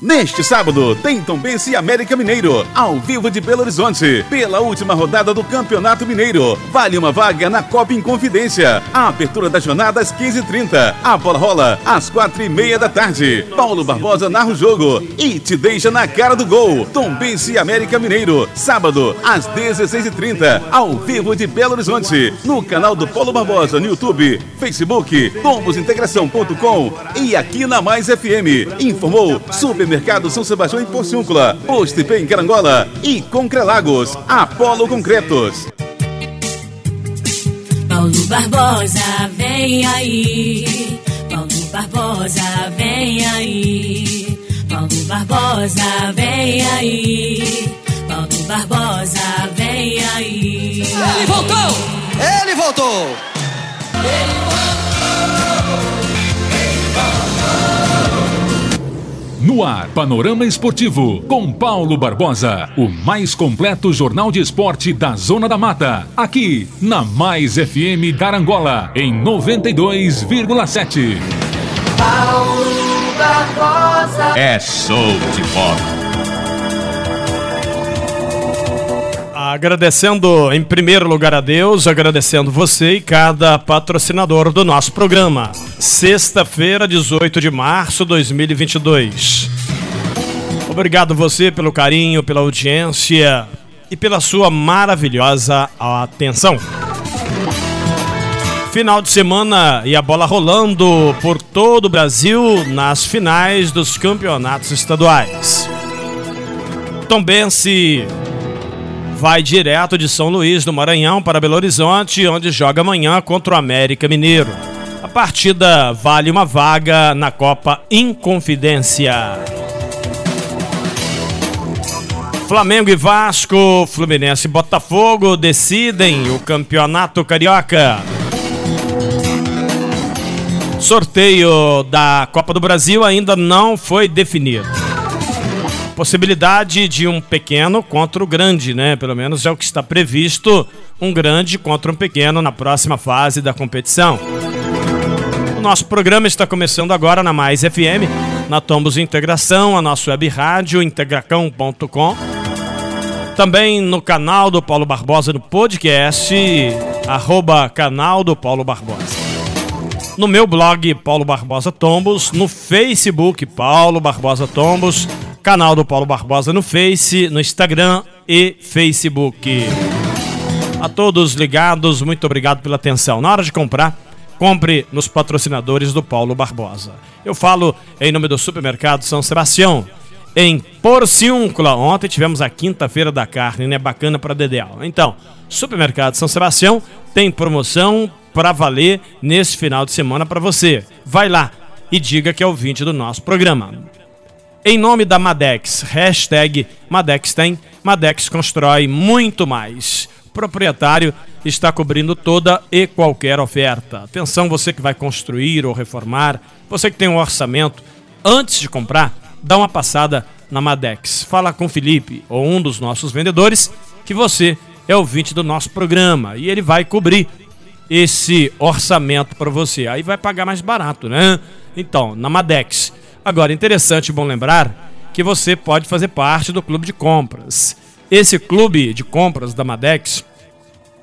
Neste sábado, tem Tombense e América Mineiro, ao vivo de Belo Horizonte, pela última rodada do Campeonato Mineiro. Vale uma vaga na Copa Inconfidência. A abertura da jornada às 15h30. A bola rola às 4h30 da tarde. Paulo Barbosa narra o jogo e te deixa na cara do gol. Tombense e América Mineiro, sábado, às 16h30, ao vivo de Belo Horizonte, no canal do Paulo Barbosa no YouTube, Facebook, tombosintegração.com e aqui na Mais FM. Informou Super Supermercado São Sebastião em Porciúncula, Postipê em Carangola e Concrelagos, Apolo Concretos. Paulo Barbosa, vem aí. Paulo Barbosa, vem aí. Paulo Barbosa, vem aí. Paulo Barbosa, vem aí. Ele voltou! Ele voltou! Ele No ar, Panorama Esportivo, com Paulo Barbosa, o mais completo jornal de esporte da Zona da Mata. Aqui, na Mais FM Carangola, em 92,7. Paulo Barbosa. É show de bola. Agradecendo em primeiro lugar a Deus, agradecendo você e cada patrocinador do nosso programa. Sexta-feira, 18 de março de 2022. Obrigado você pelo carinho, pela audiência e pela sua maravilhosa atenção. Final de semana e a bola rolando por todo o Brasil nas finais dos campeonatos estaduais. Tombense vai direto de São Luís do Maranhão para Belo Horizonte, onde joga amanhã contra o América Mineiro. A partida vale uma vaga na Copa Inconfidência. Flamengo e Vasco, Fluminense e Botafogo decidem o Campeonato Carioca. Sorteio da Copa do Brasil ainda não foi definido possibilidade de um pequeno contra o grande, né? Pelo menos é o que está previsto, um grande contra um pequeno na próxima fase da competição. O nosso programa está começando agora na Mais FM, na Tombos Integração, a nossa web rádio integracão.com. Também no canal do Paulo Barbosa no podcast, arroba canal do Paulo Barbosa. No meu blog Paulo Barbosa Tombos, no Facebook Paulo Barbosa Tombos, canal do Paulo Barbosa no Face, no Instagram e Facebook. A todos ligados, muito obrigado pela atenção. Na hora de comprar, compre nos patrocinadores do Paulo Barbosa. Eu falo em nome do Supermercado São Sebastião, em Porciúncula. Ontem tivemos a quinta-feira da carne, né? Bacana para Dedéu. Então, Supermercado São Sebastião tem promoção para valer nesse final de semana para você. Vai lá e diga que é ouvinte do nosso programa. Em nome da Madex, hashtag Madex tem, Madex constrói muito mais. O proprietário está cobrindo toda e qualquer oferta. Atenção, você que vai construir ou reformar, você que tem um orçamento, antes de comprar, dá uma passada na Madex. Fala com Felipe ou um dos nossos vendedores que você é ouvinte do nosso programa e ele vai cobrir esse orçamento para você. Aí vai pagar mais barato, né? Então, na Madex Agora, interessante e bom lembrar que você pode fazer parte do clube de compras. Esse clube de compras da Madex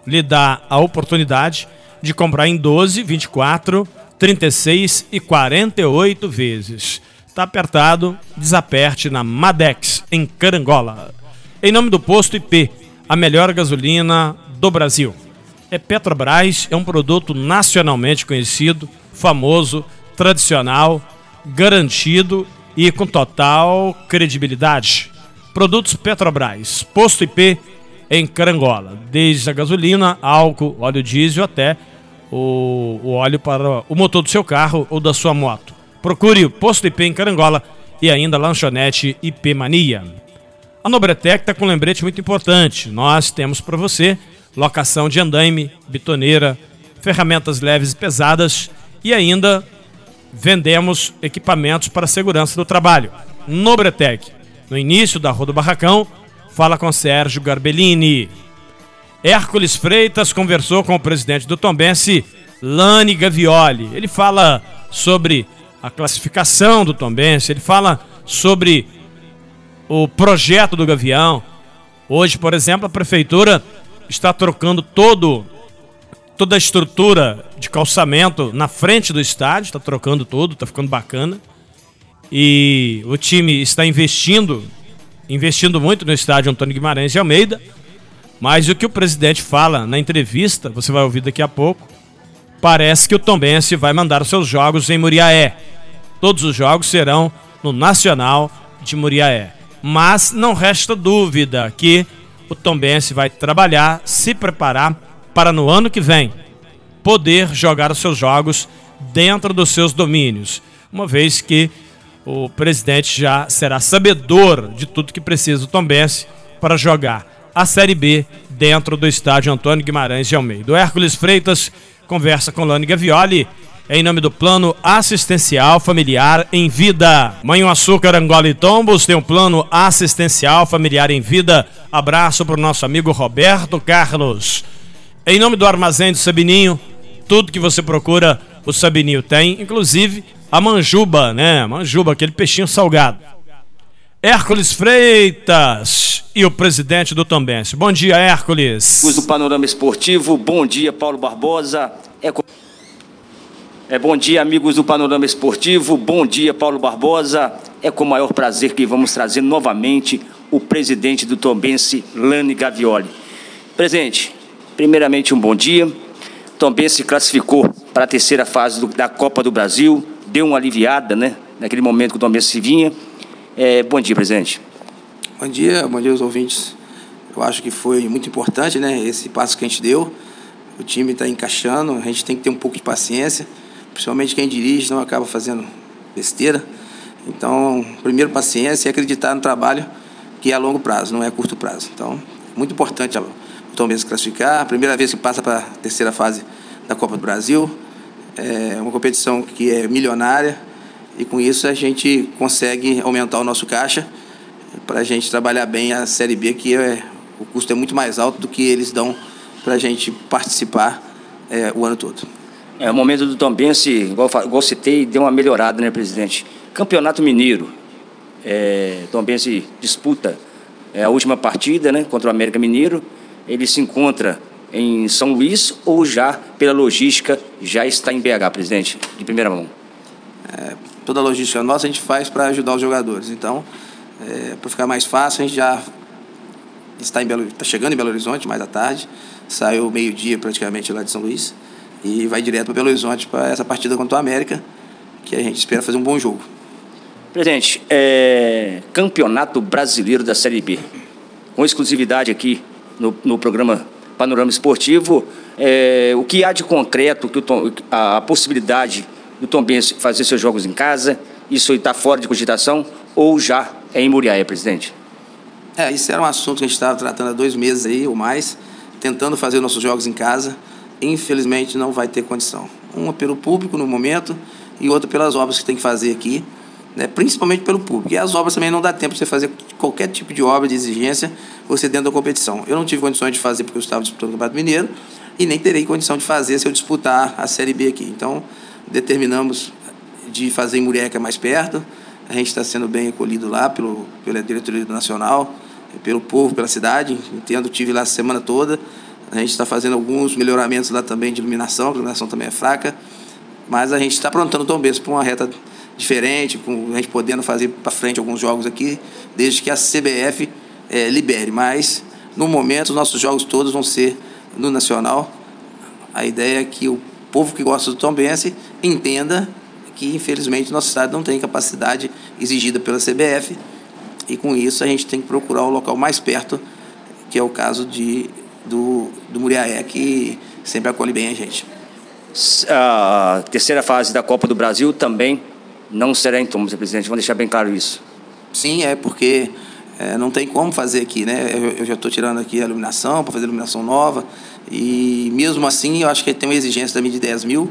lhe dá a oportunidade de comprar em 12, 24, 36 e 48 vezes. Tá apertado? Desaperte na Madex, em Carangola. Em nome do Posto IP, a melhor gasolina do Brasil. É Petrobras, é um produto nacionalmente conhecido, famoso, tradicional garantido e com total credibilidade. Produtos Petrobras, posto IP em Carangola, desde a gasolina, álcool, óleo diesel até o, o óleo para o motor do seu carro ou da sua moto. Procure o posto IP em Carangola e ainda lanchonete IP Mania. A Nobretec está com um lembrete muito importante. Nós temos para você locação de andaime, bitoneira, ferramentas leves e pesadas e ainda vendemos equipamentos para segurança do trabalho. Nobretec, no início da Rua do Barracão, fala com Sérgio Garbellini. Hércules Freitas conversou com o presidente do Tombense, Lani Gavioli. Ele fala sobre a classificação do Tombense, ele fala sobre o projeto do Gavião. Hoje, por exemplo, a prefeitura está trocando todo toda a estrutura de calçamento na frente do estádio, está trocando tudo, está ficando bacana. E o time está investindo, investindo muito no estádio Antônio Guimarães de Almeida. Mas o que o presidente fala na entrevista, você vai ouvir daqui a pouco, parece que o Tombense vai mandar os seus jogos em Muriaé. Todos os jogos serão no Nacional de Muriaé. Mas não resta dúvida que o Tombense vai trabalhar, se preparar para no ano que vem poder jogar os seus jogos dentro dos seus domínios, uma vez que o presidente já será sabedor de tudo que precisa o Tombense para jogar a Série B dentro do estádio Antônio Guimarães de Almeida. O Hércules Freitas conversa com Lani Gavioli em nome do Plano Assistencial Familiar em Vida. Mãe Açúcar Angola e Tombos tem um plano assistencial familiar em vida. Abraço para o nosso amigo Roberto Carlos. Em nome do Armazém do Sabininho, tudo que você procura, o Sabininho tem, inclusive a manjuba, né? Manjuba, aquele peixinho salgado. Hércules Freitas e o presidente do Tombense. Bom dia, Hércules. do Panorama Esportivo, bom dia, Paulo Barbosa. É... É, bom dia, amigos do Panorama Esportivo. Bom dia, Paulo Barbosa. É com o maior prazer que vamos trazer novamente o presidente do Tombense, Lani Gavioli. Presidente, primeiramente um bom dia. Tombense classificou para a terceira fase do, da Copa do Brasil, deu uma aliviada, né? Naquele momento que o Tombense se vinha. É, bom dia, presidente. Bom dia, bom dia aos ouvintes. Eu acho que foi muito importante, né? Esse passo que a gente deu. O time está encaixando, a gente tem que ter um pouco de paciência principalmente quem dirige, não acaba fazendo besteira. Então, primeiro paciência e acreditar no trabalho que é a longo prazo, não é a curto prazo. Então, muito importante o Tom Benz classificar, primeira vez que passa para a terceira fase da Copa do Brasil. É uma competição que é milionária e com isso a gente consegue aumentar o nosso caixa para a gente trabalhar bem a Série B, que é, o custo é muito mais alto do que eles dão para a gente participar é, o ano todo. É, o momento do Tombense, igual, igual citei, deu uma melhorada, né, presidente? Campeonato Mineiro. É, Tombense disputa é, a última partida né, contra o América Mineiro. Ele se encontra em São Luís ou já, pela logística, já está em BH, presidente, de primeira mão? É, toda a logística nossa a gente faz para ajudar os jogadores. Então, é, para ficar mais fácil, a gente já está, em Belo, está chegando em Belo Horizonte mais à tarde. Saiu meio-dia praticamente lá de São Luís e vai direto para Belo Horizonte para essa partida contra o América, que a gente espera fazer um bom jogo. Presidente, é, Campeonato Brasileiro da Série B, com exclusividade aqui no, no programa Panorama Esportivo, é, o que há de concreto, a, possibilidade do Tom Benz fazer seus jogos em casa, isso está fora de cogitação ou já é em Muriaé, presidente? É, isso era um assunto que a gente estava tratando há dois meses aí ou mais, tentando fazer nossos jogos em casa infelizmente não vai ter condição. Uma pelo público no momento e outra pelas obras que tem que fazer aqui, né? principalmente pelo público. E as obras também não dá tempo de você fazer qualquer tipo de obra de exigência você dentro da competição. Eu não tive condições de fazer porque eu estava disputando o Campeonato Mineiro e nem terei condição de fazer se eu disputar a Série B aqui. Então, determinamos de fazer em Murié, mais perto. A gente está sendo bem acolhido lá pelo, pela diretoria nacional, pelo povo, pela cidade. Entendo, tive lá a semana toda. A gente está fazendo alguns melhoramentos lá também de iluminação, a iluminação também é fraca, mas a gente está aprontando o Tom Benz para uma reta diferente, com a gente podendo fazer para frente alguns jogos aqui, desde que a CBF é, libere. Mas, no momento, os nossos jogos todos vão ser no Nacional. A ideia é que o povo que gosta do Tom Benz entenda que, infelizmente, nosso estado não tem capacidade exigida pela CBF e, com isso, a gente tem que procurar o local mais perto, que é o caso de do, do Muriaé, que sempre acolhe bem a gente. A terceira fase da Copa do Brasil também não será em Tombos, presidente. Vamos deixar bem claro isso. Sim, é porque é, não tem como fazer aqui, né? Eu, eu já estou tirando aqui a iluminação para fazer iluminação nova e mesmo assim eu acho que tem uma exigência também de 10 mil.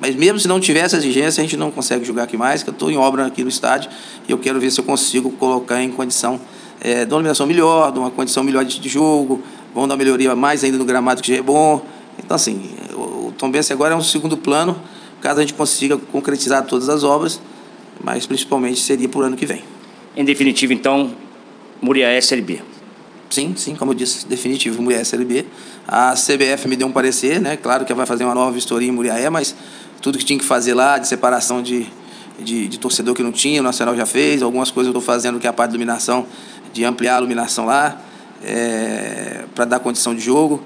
Mas mesmo se não tivesse exigência, a gente não consegue jogar aqui mais, que eu estou em obra aqui no estádio e eu quero ver se eu consigo colocar em condição é, de uma iluminação melhor, de uma condição melhor de, de jogo, vão dar melhoria mais ainda no gramado, que já é bom. Então, assim, o Tom Bense agora é um segundo plano, caso a gente consiga concretizar todas as obras, mas principalmente seria para o ano que vem. Em definitivo, então, Muriaé Série B. Sim, sim, como eu disse, definitivo, Muriaé Série B. A CBF me deu um parecer, né? Claro que vai fazer uma nova vistoria em Muriaé, mas tudo que tinha que fazer lá, de separação de, de, de torcedor que não tinha, o Nacional já fez, algumas coisas eu estou fazendo que é a parte de iluminação, de ampliar a iluminação lá, é, para dar condição de jogo.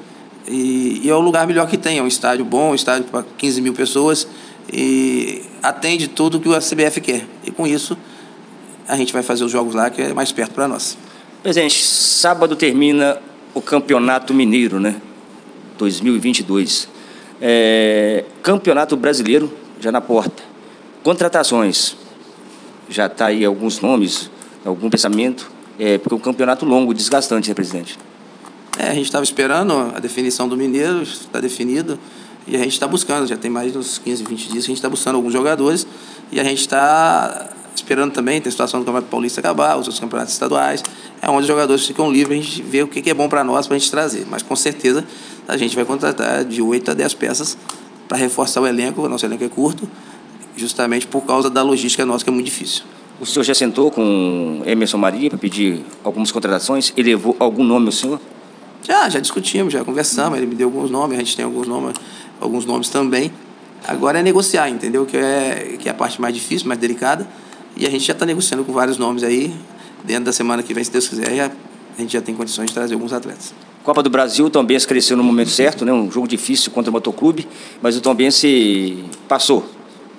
E, e, é o lugar melhor que tem, é um estádio bom, um estádio para 15 mil pessoas e atende tudo que a CBF quer. E com isso a gente vai fazer os jogos lá, que é mais perto para nós. Presidente, sábado termina o Campeonato Mineiro, né? 2022. É, campeonato Brasileiro já na porta. Contratações. Já está aí alguns nomes, algum pensamento, é, porque é um campeonato longo, desgastante, né, presidente? É, a gente estava esperando a definição do Mineiro, está definido, e a gente está buscando, já tem mais de uns 15, 20 dias que a gente está buscando alguns jogadores, e a gente está esperando também, tem a situação do Campeonato Paulista acabar, os outros campeonatos estaduais, é onde os jogadores ficam livres, a gente vê o que é bom para nós, para a gente trazer. Mas com certeza a gente vai contratar de 8 a 10 peças para reforçar o elenco, o nosso elenco é curto, justamente por causa da logística nossa, que é muito difícil. O senhor já sentou com Emerson Maria para pedir algumas contratações? Ele levou algum nome ao senhor? Já, já discutimos, já conversamos, ele me deu alguns nomes, a gente tem alguns nomes, alguns nomes também. Agora é negociar, entendeu? Que é, que é a parte mais difícil, mais delicada. E a gente já está negociando com vários nomes aí. Dentro da semana que vem, se Deus quiser, a gente já tem condições de trazer alguns atletas. Copa do Brasil, o Tom Benz cresceu no momento certo, né? um jogo difícil contra o Motoclube, mas o Tom Benz passou.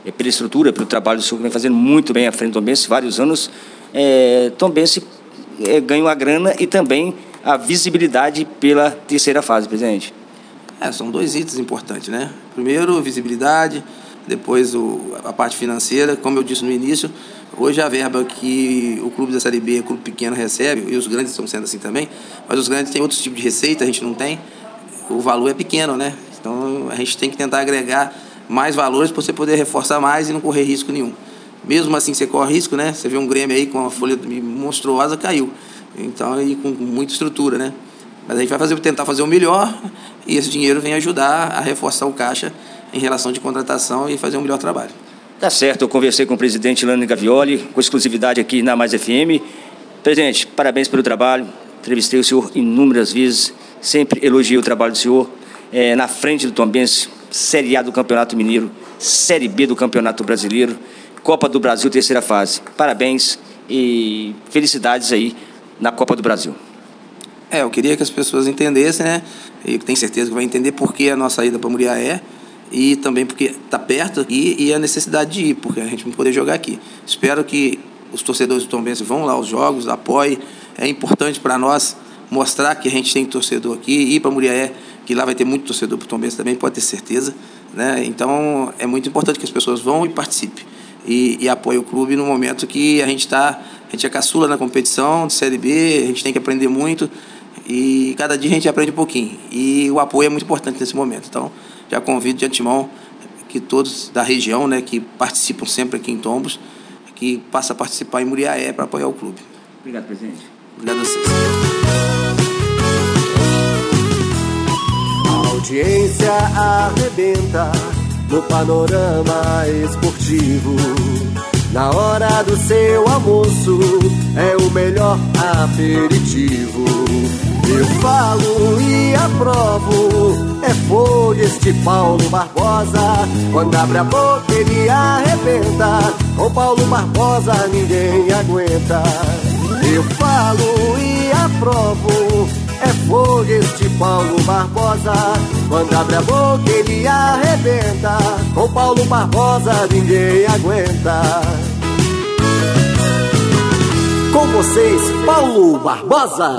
É pela estrutura, pelo trabalho do senhor que vem fazendo muito bem à frente do Tom Benz, vários anos. É, Tom Benz é, ganhou a grana e também a visibilidade pela terceira fase, presidente. É, são dois itens importantes, né? Primeiro, visibilidade, depois o, a parte financeira. Como eu disse no início, Hoje a verba que o clube da Série B, o clube pequeno recebe, e os grandes estão sendo assim também, mas os grandes têm outros tipos de receita, a gente não tem. O valor é pequeno, né? Então a gente tem que tentar agregar mais valores para você poder reforçar mais e não correr risco nenhum. Mesmo assim você corre risco, né? Você vê um Grêmio aí com uma folha monstruosa, caiu. Então, aí com muita estrutura, né? Mas a gente vai fazer, tentar fazer o melhor e esse dinheiro vem ajudar a reforçar o caixa em relação de contratação e fazer um melhor trabalho. Tá certo, eu conversei com o presidente Lani Gavioli, com exclusividade aqui na Mais FM. Presidente, parabéns pelo trabalho. Entrevistei o senhor inúmeras vezes, sempre elogiei o trabalho do senhor. É, na frente do Tombense, Série A do Campeonato Mineiro, Série B do Campeonato Brasileiro, Copa do Brasil, terceira fase. Parabéns e felicidades aí na Copa do Brasil. É, eu queria que as pessoas entendessem, né? E tenho certeza que vai entender por que a nossa ida para Muriaé e também porque está perto aqui e a necessidade de ir, porque a gente não poder jogar aqui. Espero que os torcedores do Tombense vão lá aos jogos, apoiem. É importante para nós mostrar que a gente tem torcedor aqui, ir para Muriaé, que lá vai ter muito torcedor para o Tombense também, pode ter certeza. Né? Então é muito importante que as pessoas vão e participem. E, e apoiem o clube no momento que a gente está, a gente é caçula na competição de Série B, a gente tem que aprender muito e cada dia a gente aprende um pouquinho. E o apoio é muito importante nesse momento. Então, já convido de antemão que todos da região, né, que participam sempre aqui em Tombos, que passem a participar em Muriaé para apoiar o clube. Obrigado, presidente. Obrigado a vocês. A audiência arrebenta no panorama esportivo. Na hora do seu almoço é o melhor aperitivo. Eu falo e aprovo, é folha este Paulo Barbosa. Quando abre a boca ele arrebenta, com Paulo Barbosa ninguém aguenta. Eu falo e aprovo, é folha este Paulo Barbosa. Quando abre a boca ele arrebenta, com Paulo Barbosa ninguém aguenta. Com vocês, Paulo Barbosa.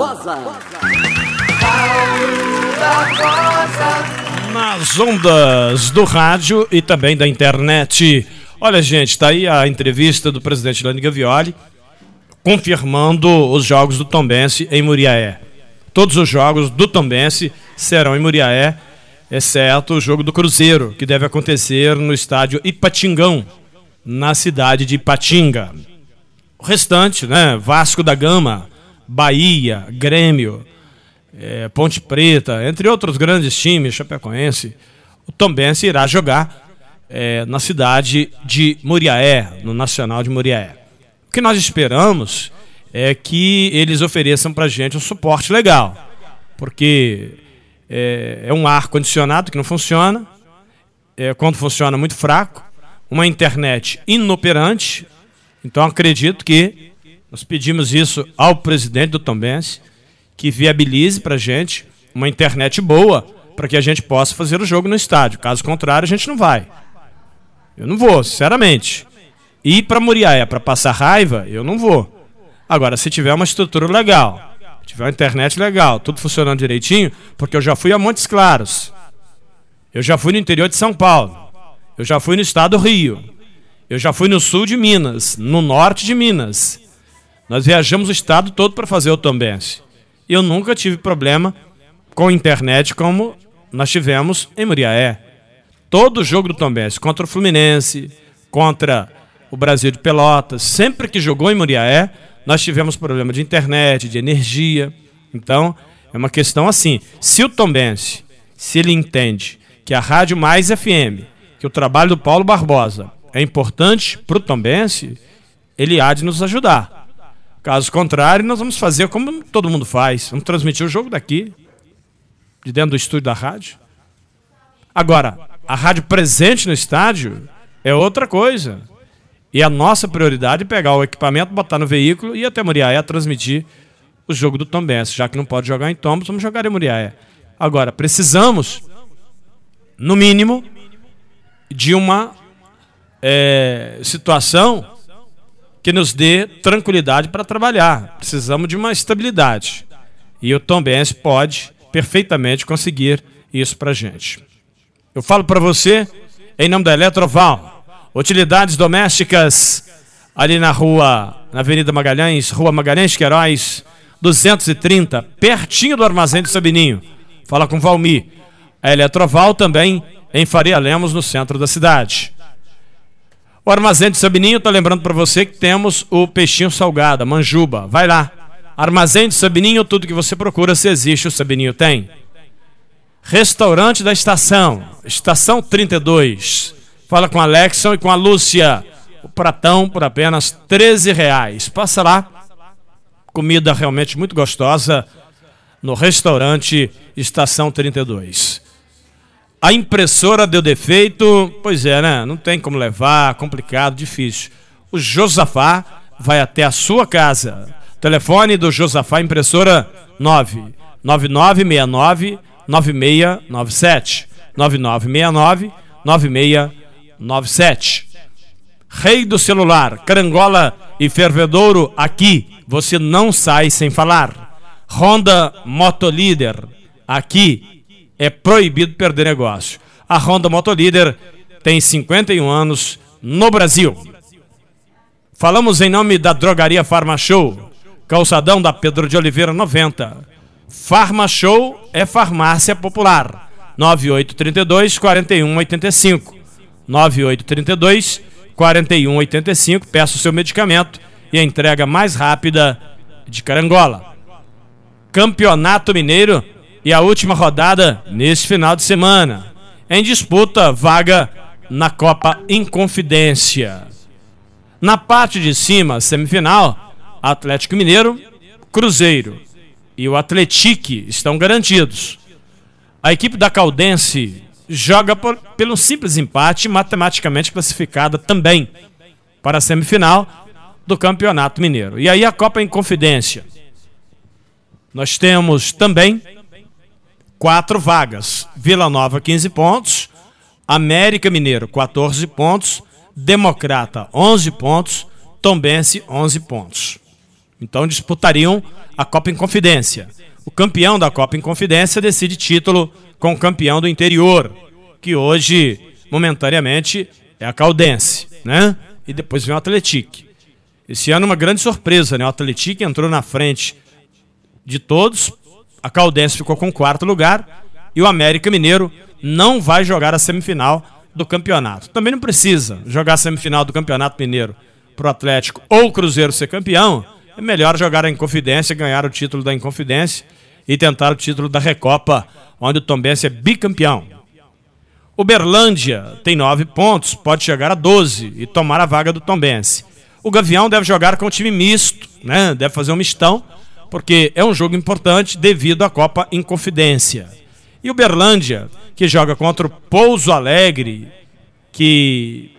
Nas ondas do rádio e também da internet. Olha, gente, está aí a entrevista do presidente Lani Gavioli confirmando os jogos do Tombense em Muriaé. Todos os jogos do Tombense serão em Muriaé, exceto o jogo do Cruzeiro, que deve acontecer no estádio Ipatingão, na cidade de Ipatinga. O restante, né? Vasco da Gama, Bahia, Grêmio, é, Ponte Preta, entre outros grandes times, Chapecoense, o Tombense irá jogar é, na cidade de Muriaé, no Nacional de Muriaé. O que nós esperamos é que eles ofereçam para a gente um suporte legal, porque é, é um ar condicionado que não funciona, é, quando funciona muito fraco, uma internet inoperante. Então acredito que nós pedimos isso ao presidente do Tombense, que viabilize para a gente uma internet boa para que a gente possa fazer o jogo no estádio. Caso contrário, a gente não vai. Eu não vou, sinceramente. Ir para Muriaé para passar raiva, eu não vou. Agora, se tiver uma estrutura legal, tiver uma internet legal, tudo funcionando direitinho, porque eu já fui a Montes Claros. Eu já fui no interior de São Paulo. Eu já fui no estado do Rio. Eu já fui no sul de Minas, no norte de Minas. Nós viajamos o estado todo para fazer o Tombense. Eu nunca tive problema com internet como nós tivemos em Muriaé. Todo jogo do Tombense, contra o Fluminense, contra o Brasil de Pelotas, sempre que jogou em Muriaé, nós tivemos problema de internet, de energia. Então, é uma questão assim. Se o Tombense, se ele entende que a Rádio Mais FM, que o trabalho do Paulo Barbosa é importante para o Tombense, ele há de nos ajudar. Caso contrário, nós vamos fazer como todo mundo faz. Vamos transmitir o jogo daqui de dentro do estúdio da rádio. Agora, a rádio presente no estádio é outra coisa. E a nossa prioridade é pegar o equipamento, botar no veículo e ir até Muriaé transmitir o jogo do Tom Benz. Já que não pode jogar em Tombos, vamos jogar em Muriaé. Agora, precisamos, no mínimo, de uma é, situação que nos dê tranquilidade para trabalhar. Precisamos de uma estabilidade. E o Tom Benz pode perfeitamente conseguir isso para gente. Eu falo para você, em nome da Eletroval, utilidades domésticas, ali na rua, na Avenida Magalhães, Rua Magalhães Queiroz, 230, pertinho do Armazém do Sabininho. Fala com Valmir. A Eletroval também em Faria Lemos, no centro da cidade. O Armazém do Sabininho, está lembrando para você que temos o peixinho salgado, a manjuba. Vai lá, Armazém do Sabininho, tudo que você procura, se existe, o Sabininho tem. Restaurante da Estação, Estação 32. Fala com a Alexson e com a Lúcia. O pratão por apenas 13 reais. Passa lá. Comida realmente muito gostosa no restaurante Estação 32. A impressora deu defeito, pois é, né? Não tem como levar, complicado, difícil. O Josafá vai até a sua casa Telefone do Josafá Impressora 99969 9697 9969 9697 Rei do celular, carangola e fervedouro aqui, você não sai sem falar. Honda Motolíder, aqui é proibido perder negócio. A Honda Motolíder tem 51 anos no Brasil. Falamos em nome da Drogaria Farma Show Calçadão da Pedro de Oliveira 90. Farma Show é farmácia popular. 9832 4185. 9832 4185. Peça o seu medicamento e a entrega mais rápida de Carangola. Campeonato Mineiro e a última rodada nesse final de semana. Em disputa, vaga na Copa Inconfidência. Na parte de cima, semifinal, Atlético Mineiro, Cruzeiro e o Atletique estão garantidos. A equipe da Caldense joga por, pelo simples empate, matematicamente classificada também para a semifinal do Campeonato Mineiro. E aí a Copa em Confidência. Nós temos também quatro vagas: Vila Nova, 15 pontos, América Mineiro, 14 pontos, Democrata, 11 pontos, Tombense, 11 pontos. Então disputariam a Copa em Confidência. O campeão da Copa em Confidência decide título com o campeão do interior, que hoje, momentaneamente, é a Caldense, né? E depois vem o Atletique. Esse ano uma grande surpresa, né? O Atletique entrou na frente de todos, a Caldense ficou com o quarto lugar e o América Mineiro não vai jogar a semifinal do campeonato. Também não precisa jogar a semifinal do Campeonato Mineiro para o Atlético ou o Cruzeiro ser campeão, é melhor jogar a Inconfidência, ganhar o título da Inconfidência e tentar o título da Recopa, onde o Tombense é bicampeão. Uberlândia tem nove pontos, pode chegar a 12 e tomar a vaga do Tombense. O Gavião deve jogar com um time misto, né? Deve fazer um mistão, porque é um jogo importante devido à Copa Inconfidência. E o Berlândia, que joga contra o Pouso Alegre, que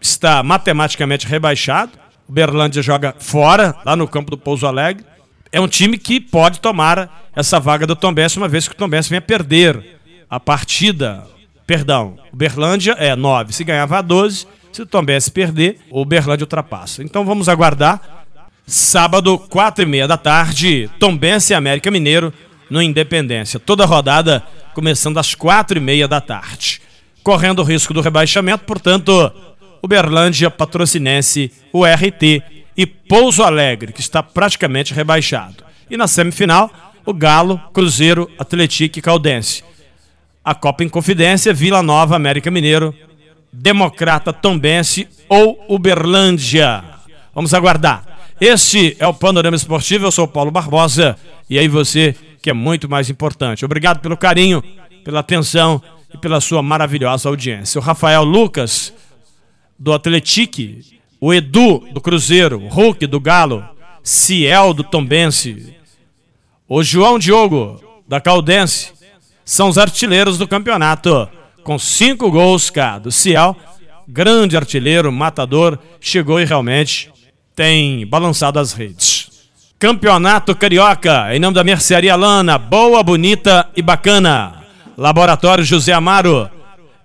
está matematicamente rebaixado. O Berlândia joga fora, lá no campo do Pouso Alegre. É um time que pode tomar essa vaga do Tombense, uma vez que o Tombense venha perder a partida. Perdão, o Berlândia é 9. Se ganhava a 12, se o Tombense perder, o Berlândia ultrapassa. Então vamos aguardar. Sábado, 4 e meia da tarde, Tombense e América Mineiro no Independência. Toda rodada começando às quatro e meia da tarde. Correndo o risco do rebaixamento, portanto, Uberlândia, Patrocinense, o RT e Pouso Alegre, que está praticamente rebaixado. E na semifinal, o Galo, Cruzeiro, Atlético e Caldense. A Copa em Confidência, Vila Nova, América Mineiro, Democrata, Tombense ou Uberlândia. Vamos aguardar. Este é o Panorama Esportivo, eu sou Paulo Barbosa e aí você que é muito mais importante. Obrigado pelo carinho, pela atenção e pela sua maravilhosa audiência. O Rafael Lucas, do Atletique, o Edu, do Cruzeiro, Hulk, do Galo, Ciel, do Tombense, o João Diogo, da Caldense, são os artilheiros do campeonato, com cinco gols cada. O Ciel, grande artilheiro, matador, chegou e realmente tem balançado as redes. Campeonato Carioca, em nome da Mercearia Lana, boa, bonita e bacana. Laboratório José Amaro,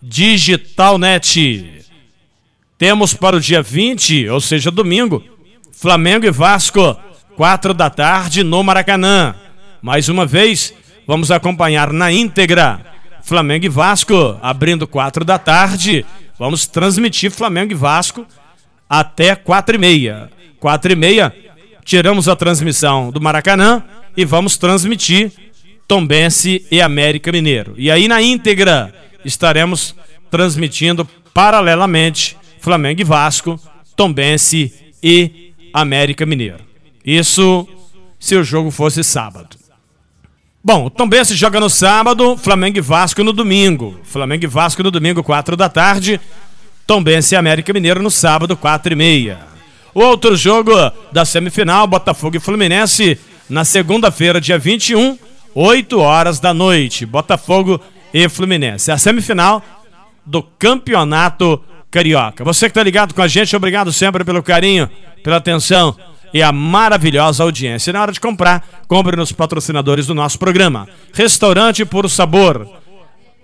Digitalnet. Temos para o dia 20, ou seja, domingo, Flamengo e Vasco, 4 da tarde no Maracanã. Mais uma vez, vamos acompanhar na íntegra Flamengo e Vasco, abrindo 4 da tarde. Vamos transmitir Flamengo e Vasco até 4 e meia. 4 e meia tiramos a transmissão do Maracanã e vamos transmitir Tombense e América Mineiro. E aí na íntegra estaremos transmitindo paralelamente Flamengo e Vasco, Tombense e América Mineiro. Isso se o jogo fosse sábado. Bom, Tombense joga no sábado, Flamengo e Vasco no domingo. Flamengo e Vasco no domingo, 4 da tarde. Tombense e América Mineiro no sábado, 4 e meia. O outro jogo da semifinal, Botafogo e Fluminense, na segunda-feira, dia 21, 8 horas da noite. Botafogo e Fluminense. A semifinal do Campeonato Carioca. Você que está ligado com a gente, obrigado sempre pelo carinho, pela atenção e a maravilhosa audiência. Na hora de comprar, compre nos patrocinadores do nosso programa. Restaurante Puro Sabor,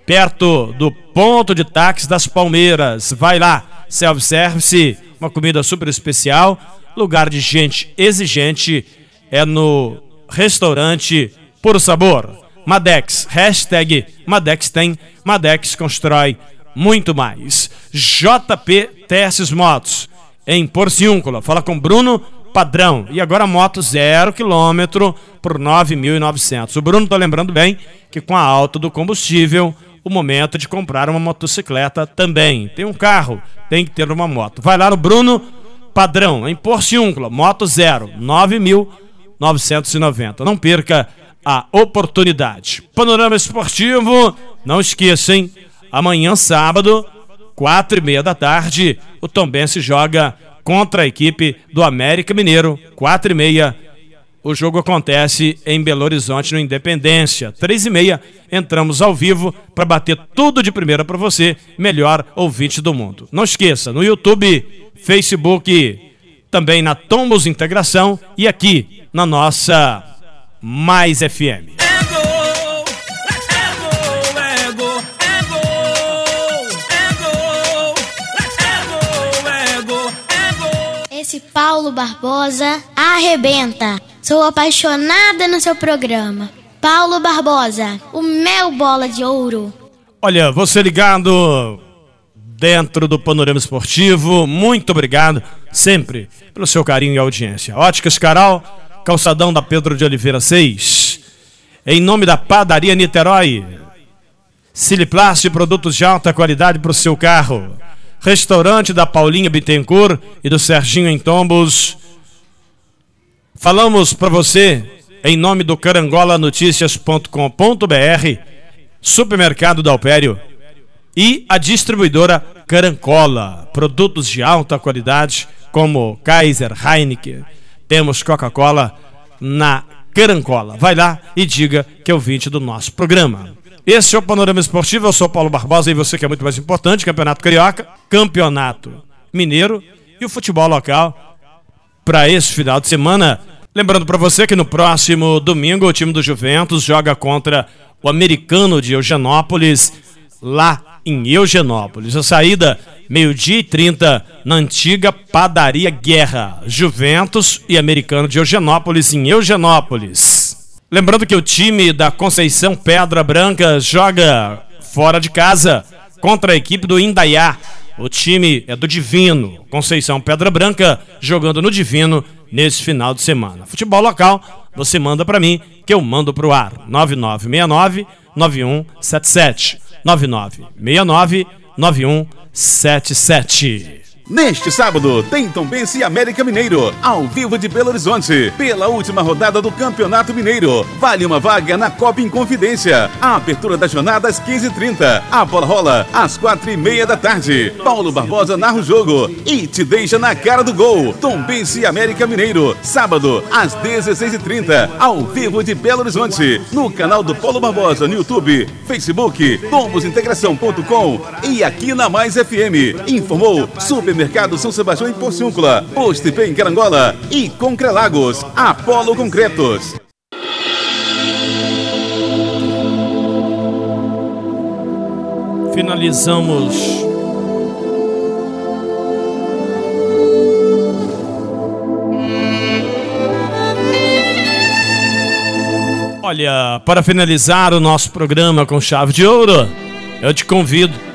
perto do ponto de táxi das Palmeiras. Vai lá, self-service uma comida super especial. Lugar de gente exigente é no restaurante Puro Sabor. Madex, hashtag Madex tem, Madex constrói muito mais. JP Testes Motos, em Porciúncula. Fala com Bruno Padrão. E agora moto zero quilômetro por 9.900. O Bruno tá lembrando bem que com a alta do combustível, o momento de comprar uma motocicleta também. Tem um carro, tem que ter uma moto. Vai lá no Bruno Padrão, em Porciúncula, moto zero, 9.990. Não perca a oportunidade. Panorama Esportivo, não esqueça, hein? Amanhã, sábado, quatro e meia da tarde, o Tombense joga contra a equipe do América Mineiro, quatro e meia o jogo acontece em Belo Horizonte, no Independência. Três e meia, entramos ao vivo para bater tudo de primeira para você, melhor ouvinte do mundo. Não esqueça, no YouTube, Facebook, também na Tombos Integração e aqui na nossa Mais FM. Esse Paulo Barbosa arrebenta. Sou apaixonada no seu programa. Paulo Barbosa, o mel bola de ouro. Olha, você ligado dentro do panorama esportivo, muito obrigado sempre pelo seu carinho e audiência. Óticas Caral, calçadão da Pedro de Oliveira 6. Em nome da Padaria Niterói, Siliplast, produtos de alta qualidade para o seu carro. Restaurante da Paulinha Bittencourt e do Serginho em Tombos. Falamos para você em nome do carangolanoticias.com.br, Supermercado da Alpério e a distribuidora Carancola, produtos de alta qualidade como Kaiser, Heineken, temos Coca-Cola na Carancola. Vai lá e diga que é o 20 do nosso programa. Esse é o Panorama Esportivo, eu sou Paulo Barbosa e você que é muito mais importante, Campeonato Carioca, Campeonato Mineiro e o futebol local para esse final de semana. Lembrando para você que no próximo domingo o time do Juventus joga contra o americano de Eugenópolis, lá em Eugenópolis. A saída, meio-dia e 30, na antiga Padaria Guerra. Juventus e americano de Eugenópolis, em Eugenópolis. Lembrando que o time da Conceição Pedra Branca joga fora de casa contra a equipe do Indaiá. O time é do Divino, Conceição Pedra Branca, jogando no Divino nesse final de semana. Futebol local, você manda para mim, que eu mando pro ar. 9969 9177. 9969 9177. Neste sábado, tem Tombense e América Mineiro, ao vivo de Belo Horizonte, pela última rodada do Campeonato Mineiro. Vale uma vaga na Copa Inconfidência. A abertura da jornada às 15h30. A bola rola às 4h30 da tarde. Paulo Barbosa narra o jogo e te deixa na cara do gol. Tombense e América Mineiro, sábado às 16h30, ao vivo de Belo Horizonte, no canal do Paulo Barbosa no YouTube, Facebook, tombosintegração.com e aqui na Mais FM. Informou Super Supermercado São Sebastião em Porciúncula, Postipê em Carangola e Concrelagos, Apolo Concretos. Finalizamos Olha, para finalizar o nosso programa com chave de ouro, eu te convido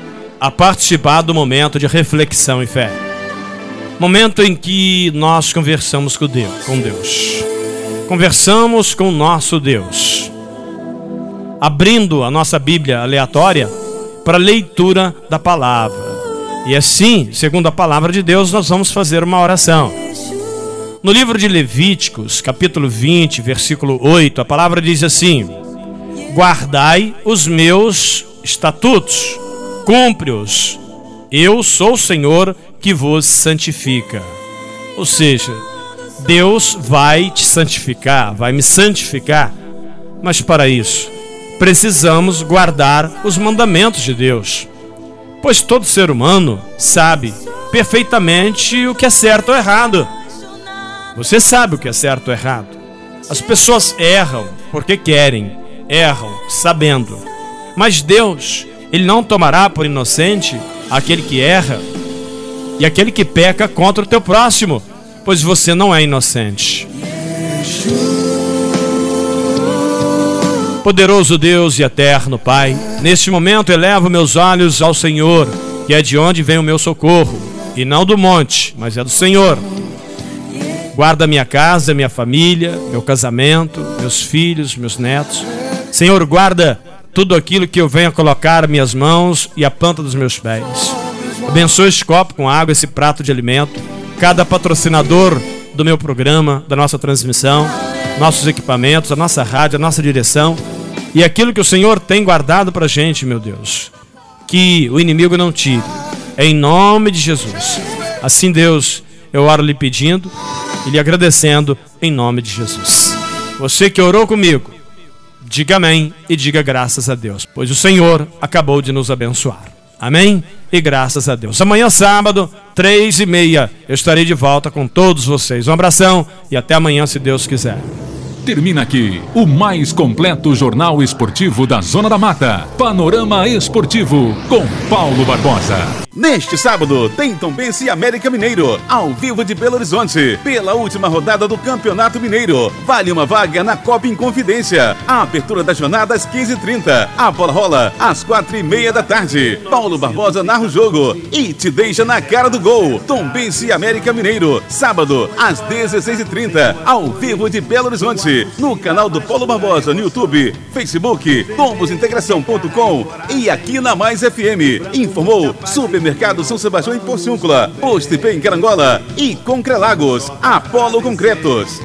a participar do momento de reflexão e fé. Momento em que nós conversamos com Deus, com Deus. Conversamos com o nosso Deus. Abrindo a nossa Bíblia aleatória para leitura da palavra. E assim, segundo a palavra de Deus, nós vamos fazer uma oração. No livro de Levíticos, capítulo 20, versículo 8, a palavra diz assim: Guardai os meus estatutos cumpre-os. Eu sou o Senhor que vos santifica. Ou seja, Deus vai te santificar, vai me santificar. Mas para isso, precisamos guardar os mandamentos de Deus. Pois todo ser humano sabe perfeitamente o que é certo ou errado. Você sabe o que é certo ou errado. As pessoas erram porque querem, erram sabendo. Mas Deus, ele não tomará por inocente aquele que erra e aquele que peca contra o teu próximo, pois você não é inocente. Poderoso Deus e eterno Pai, neste momento elevo meus olhos ao Senhor, que é de onde vem o meu socorro, e não do monte, mas é do Senhor. Guarda minha casa, minha família, meu casamento, meus filhos, meus netos. Senhor, guarda tudo aquilo que eu venho a colocar minhas mãos e a planta dos meus pés. Abençoe este copo com água, esse prato de alimento, cada patrocinador do meu programa, da nossa transmissão, nossos equipamentos, a nossa rádio, a nossa direção e aquilo que o Senhor tem guardado para a gente, meu Deus. Que o inimigo não tire. Em nome de Jesus. Assim, Deus, eu oro lhe pedindo e lhe agradecendo em nome de Jesus. Você que orou comigo, diga amém e diga graças a Deus, pois o Senhor acabou de nos abençoar. Amém? E graças a Deus. Amanhã, sábado, três e meia, eu estarei de volta com todos vocês. Um abração e até amanhã, se Deus quiser. Termina aqui o mais completo jornal esportivo da Zona da Mata. Panorama Esportivo com Paulo Barbosa. Neste sábado, tem Tombense e América Mineiro, ao vivo de Belo Horizonte, pela última rodada do Campeonato Mineiro. Vale uma vaga na Copa Inconfidência. A abertura da jornada às 15h30. A bola rola às 4h30 da tarde. Paulo Barbosa narra o jogo e te deixa na cara do gol. Tombense e América Mineiro, sábado às 16h30, ao vivo de Belo Horizonte, no canal do Paulo Barbosa no YouTube, Facebook, tombosintegração.com e aqui na Mais FM. Informou Super Supermercado São Sebastião em Porciúncula, Postipê em Carangola e Concrelagos, Apolo Concretos.